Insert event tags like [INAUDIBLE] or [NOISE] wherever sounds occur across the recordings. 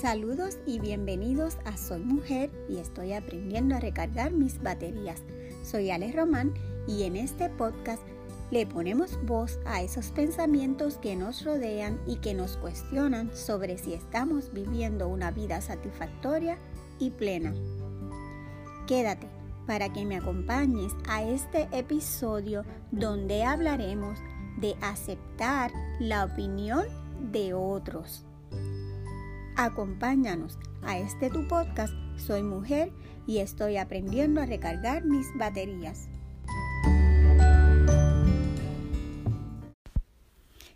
Saludos y bienvenidos a Soy Mujer y estoy aprendiendo a recargar mis baterías. Soy Alex Román y en este podcast le ponemos voz a esos pensamientos que nos rodean y que nos cuestionan sobre si estamos viviendo una vida satisfactoria y plena. Quédate para que me acompañes a este episodio donde hablaremos de aceptar la opinión de otros. Acompáñanos a este tu podcast. Soy mujer y estoy aprendiendo a recargar mis baterías.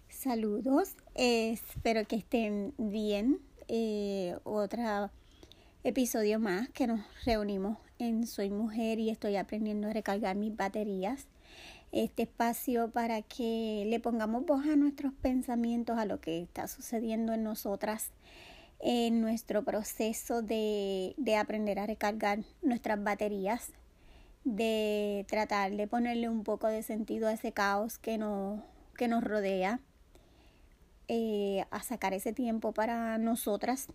Saludos, espero que estén bien. Eh, otro episodio más que nos reunimos en Soy Mujer y estoy aprendiendo a recargar mis baterías. Este espacio para que le pongamos voz a nuestros pensamientos, a lo que está sucediendo en nosotras en nuestro proceso de, de aprender a recargar nuestras baterías, de tratar de ponerle un poco de sentido a ese caos que, no, que nos rodea, eh, a sacar ese tiempo para nosotras,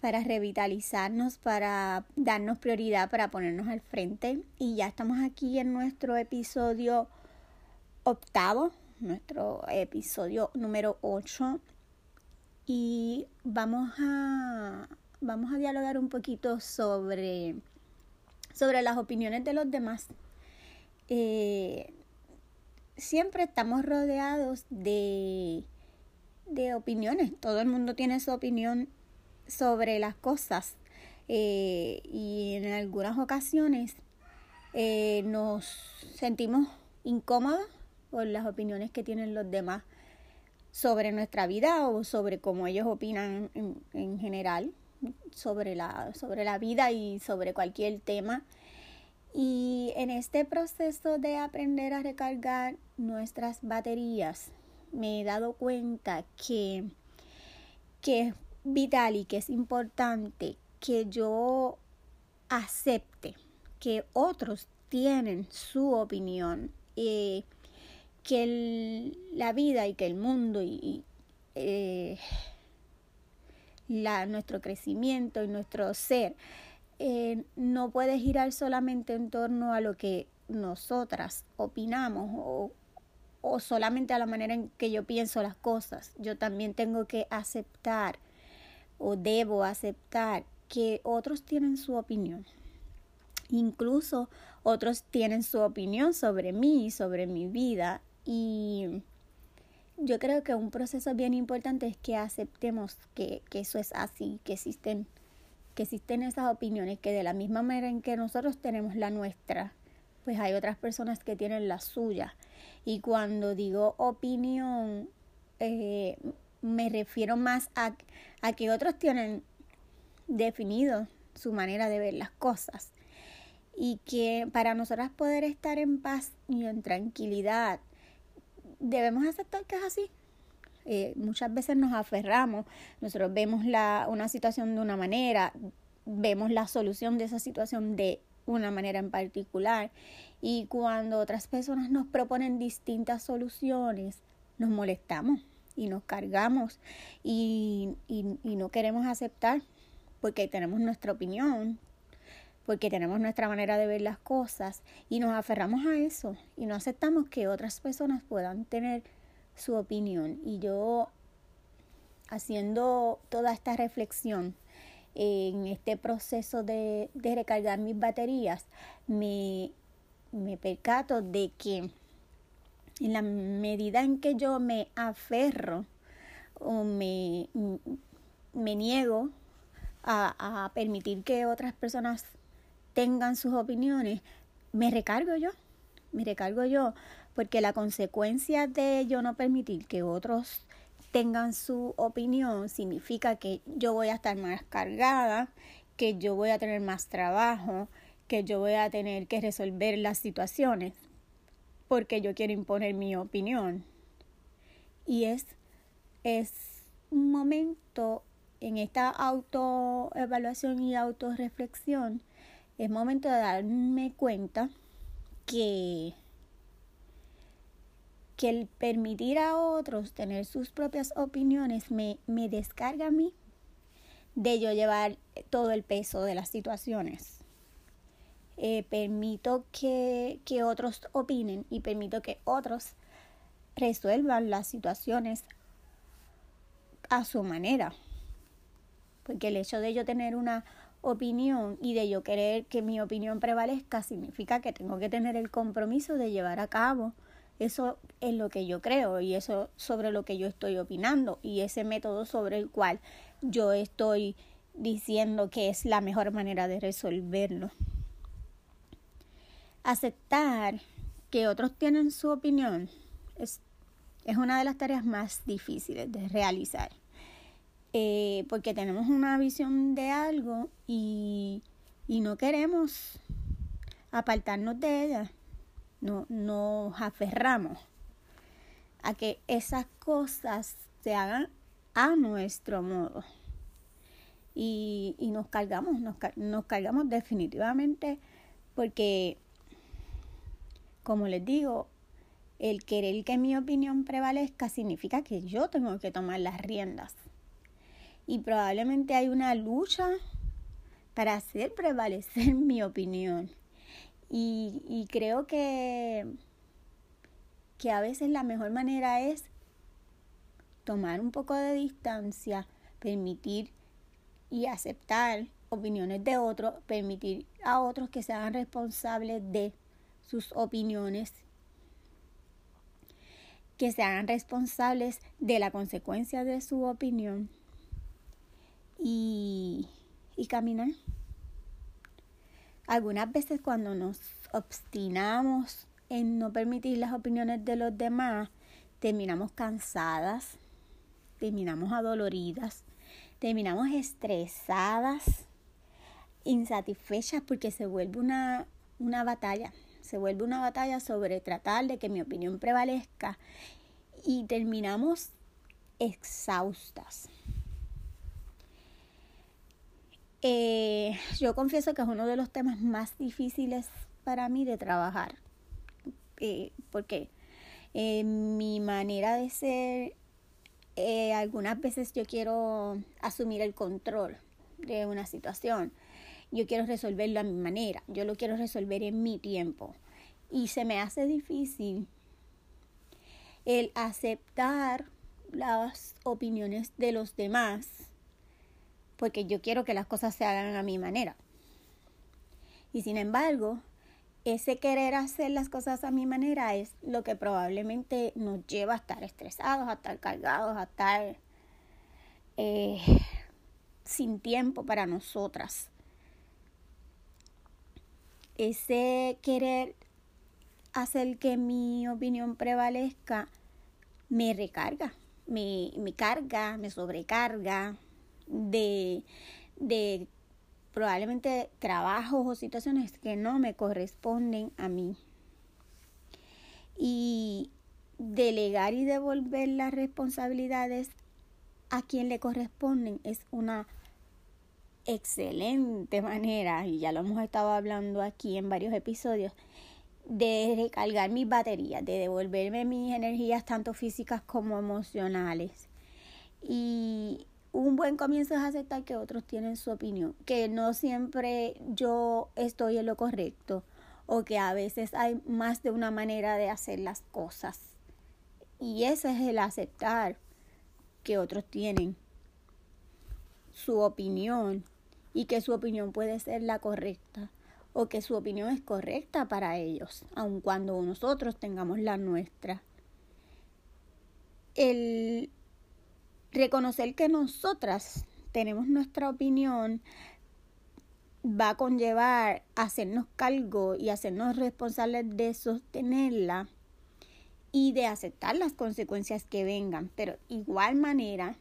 para revitalizarnos, para darnos prioridad, para ponernos al frente. Y ya estamos aquí en nuestro episodio octavo, nuestro episodio número 8 y vamos a, vamos a dialogar un poquito sobre, sobre las opiniones de los demás. Eh, siempre estamos rodeados de, de opiniones, todo el mundo tiene su opinión sobre las cosas. Eh, y en algunas ocasiones eh, nos sentimos incómodos por las opiniones que tienen los demás sobre nuestra vida o sobre cómo ellos opinan en, en general sobre la, sobre la vida y sobre cualquier tema. Y en este proceso de aprender a recargar nuestras baterías, me he dado cuenta que, que es vital y que es importante que yo acepte que otros tienen su opinión. Eh, que la vida y que el mundo y, eh, la, nuestro crecimiento y nuestro ser eh, no puede girar solamente en torno a lo que nosotras opinamos o, o solamente a la manera en que yo pienso las cosas. Yo también tengo que aceptar o debo aceptar que otros tienen su opinión. Incluso otros tienen su opinión sobre mí, y sobre mi vida y yo creo que un proceso bien importante es que aceptemos que, que eso es así, que existen, que existen esas opiniones, que de la misma manera en que nosotros tenemos la nuestra, pues hay otras personas que tienen la suya. Y cuando digo opinión, eh, me refiero más a, a que otros tienen definido su manera de ver las cosas. Y que para nosotras poder estar en paz y en tranquilidad debemos aceptar que es así. Eh, muchas veces nos aferramos, nosotros vemos la, una situación de una manera, vemos la solución de esa situación de una manera en particular y cuando otras personas nos proponen distintas soluciones, nos molestamos y nos cargamos y, y, y no queremos aceptar porque tenemos nuestra opinión, porque tenemos nuestra manera de ver las cosas y nos aferramos a eso y no aceptamos que otras personas puedan tener su opinión. Y yo, haciendo toda esta reflexión en este proceso de, recargar mis baterías, me, me percato de que en la medida en que yo me aferro o me, me niego a permitir que otras personas tengan sus opiniones, me recargo yo, me recargo yo, porque la consecuencia de yo no permitir que otros tengan su opinión significa que yo voy a estar más cargada, que yo voy a tener más trabajo, que yo voy a tener que resolver las situaciones, porque yo quiero imponer mi opinión. Y es, es un momento en esta autoevaluación y autorreflexión es momento de darme cuenta que, que el permitir a otros tener sus propias opiniones me, me descarga a mí de yo llevar todo el peso de las situaciones. Eh, permito que, que otros opinen y permito que otros resuelvan las situaciones a su manera. Porque el hecho de yo tener una opinión y de yo querer que mi opinión prevalezca significa que tengo que tener el compromiso de llevar a cabo eso es lo que yo creo y eso sobre lo que yo estoy opinando y ese método sobre el cual yo estoy diciendo que es la mejor manera de resolverlo. Aceptar que otros tienen su opinión es, es una de las tareas más difíciles de realizar. Eh, porque tenemos una visión de algo y, y no queremos apartarnos de ella. No, nos aferramos a que esas cosas se hagan a nuestro modo. Y, y nos cargamos, nos, nos cargamos definitivamente porque, como les digo, el querer que mi opinión prevalezca significa que yo tengo que tomar las riendas y probablemente hay una lucha para hacer prevalecer [LAUGHS] mi opinión. Y, y creo que, que a veces la mejor manera es tomar un poco de distancia, permitir y aceptar opiniones de otros, permitir a otros que sean responsables de sus opiniones, que sean responsables de la consecuencia de su opinión y, caminar. Algunas veces cuando nos obstinamos en no permitir las opiniones de los demás, terminamos cansadas, terminamos adoloridas, terminamos estresadas, insatisfechas porque se vuelve una, una batalla, se vuelve una batalla sobre tratar de que mi opinión prevalezca y terminamos exhaustas. Eh, yo confieso que es uno de los temas más difíciles para mí de trabajar. Eh, porque eh, mi manera de ser, eh, algunas veces yo quiero asumir el control de una situación. Yo quiero resolverlo a mi manera. Yo lo quiero resolver en mi tiempo. Y se me hace difícil el aceptar las opiniones de los demás porque yo quiero que las cosas se hagan a mi manera. Y sin embargo, ese querer hacer las cosas a mi manera es lo que probablemente nos lleva a estar estresados, a estar cargados, a estar eh, sin tiempo para nosotras. Ese querer hacer que mi opinión prevalezca me recarga, me, me carga, me sobrecarga, de, de probablemente trabajos o situaciones que no me corresponden a mí. Y delegar y devolver las responsabilidades a quien le corresponden es una excelente manera, y ya lo hemos estado hablando aquí en varios episodios, de recargar mis baterías, de devolverme mis energías tanto físicas como emocionales. Y un buen comienzo es aceptar que otros tienen su opinión, que no siempre yo estoy en lo correcto o que a veces hay más de una manera de hacer las cosas. Y ese es el aceptar que otros tienen su opinión y que su opinión puede ser la correcta o que su opinión es correcta para ellos, aun cuando nosotros tengamos la nuestra. El reconocer que nosotras tenemos nuestra opinión va a conllevar hacernos cargo y hacernos responsables de sostenerla y de aceptar las consecuencias que vengan. Pero igual manera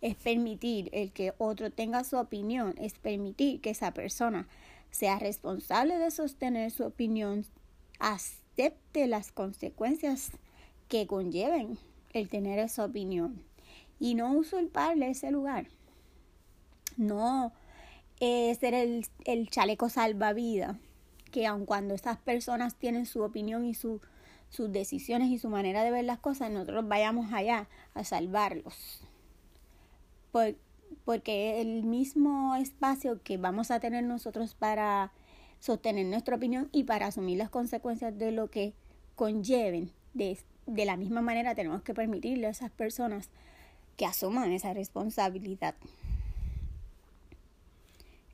es permitir el que otro tenga su opinión, es permitir que esa persona sea responsable de sostener su opinión, acepte las consecuencias que conlleven el tener esa opinión y no usurparle ese lugar. No eh, ser el, el chaleco salvavidas, que aun cuando esas personas tienen su opinión y su, sus decisiones y su manera de ver las cosas, nosotros vayamos allá a salvarlos. Por, porque el mismo espacio que vamos a tener nosotros para sostener nuestra opinión y para asumir las consecuencias de lo que conlleven. De, de la misma manera tenemos que permitirle a esas personas que asuman esa responsabilidad.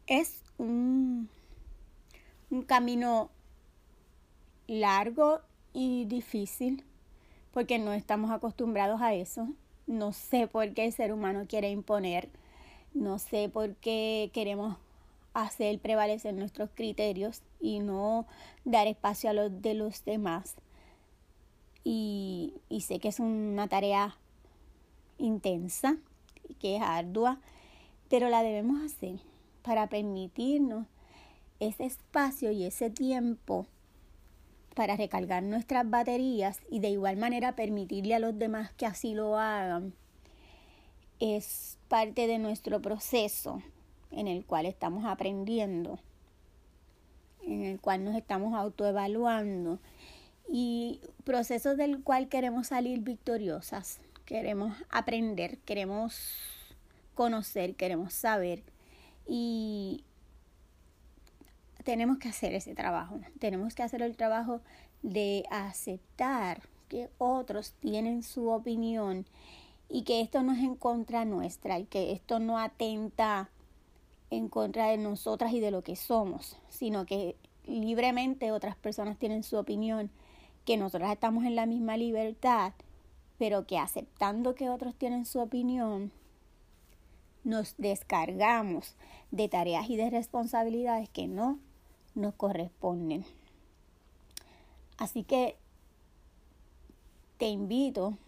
Es un, un camino largo y difícil porque no estamos acostumbrados a eso. No sé por qué el ser humano quiere imponer, no sé por qué queremos hacer prevalecer nuestros criterios y no dar espacio a los de los demás. Y, y sé que es una tarea intensa y que es ardua, pero la debemos hacer para permitirnos ese espacio y ese tiempo para recargar nuestras baterías y de igual manera permitirle a los demás que así lo hagan. Es parte de nuestro proceso en el cual estamos aprendiendo, en el cual nos estamos autoevaluando y proceso del cual queremos salir victoriosas, queremos aprender, queremos conocer, queremos saber y tenemos que hacer ese trabajo, tenemos que hacer el trabajo de aceptar que otros tienen su opinión y que esto no es en contra nuestra y que esto no atenta en contra de nosotras y de lo que somos, sino que libremente otras personas tienen su opinión, que nosotras estamos en la misma libertad, pero que aceptando que otros tienen su opinión, nos descargamos de tareas y de responsabilidades que no nos corresponden. Así que te invito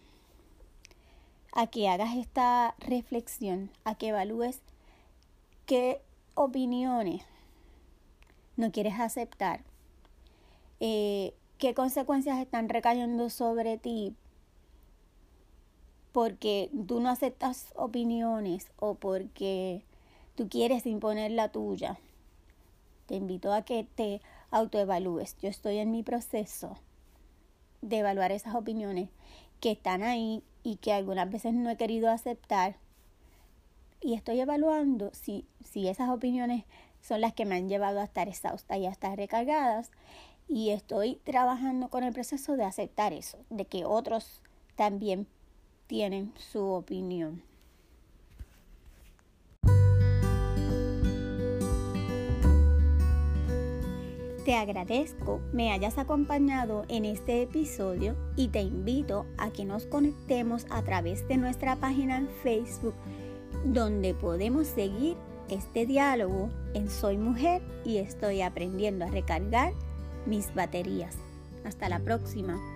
a que hagas esta reflexión, a que evalúes qué opiniones no quieres aceptar, eh, qué consecuencias están recayendo sobre ti porque tú no aceptas opiniones o porque tú quieres imponer la tuya. Te invito a que te autoevalúes. Yo estoy en mi proceso de evaluar esas opiniones que están ahí y que algunas veces no he querido aceptar y estoy evaluando si, si esas opiniones son las que me han llevado a estar exhausta y a estar recargadas y estoy trabajando con el proceso de aceptar eso, de que otros también tienen su opinión. Te agradezco me hayas acompañado en este episodio y te invito a que nos conectemos a través de nuestra página en Facebook donde podemos seguir este diálogo en Soy Mujer y estoy aprendiendo a recargar mis baterías. Hasta la próxima.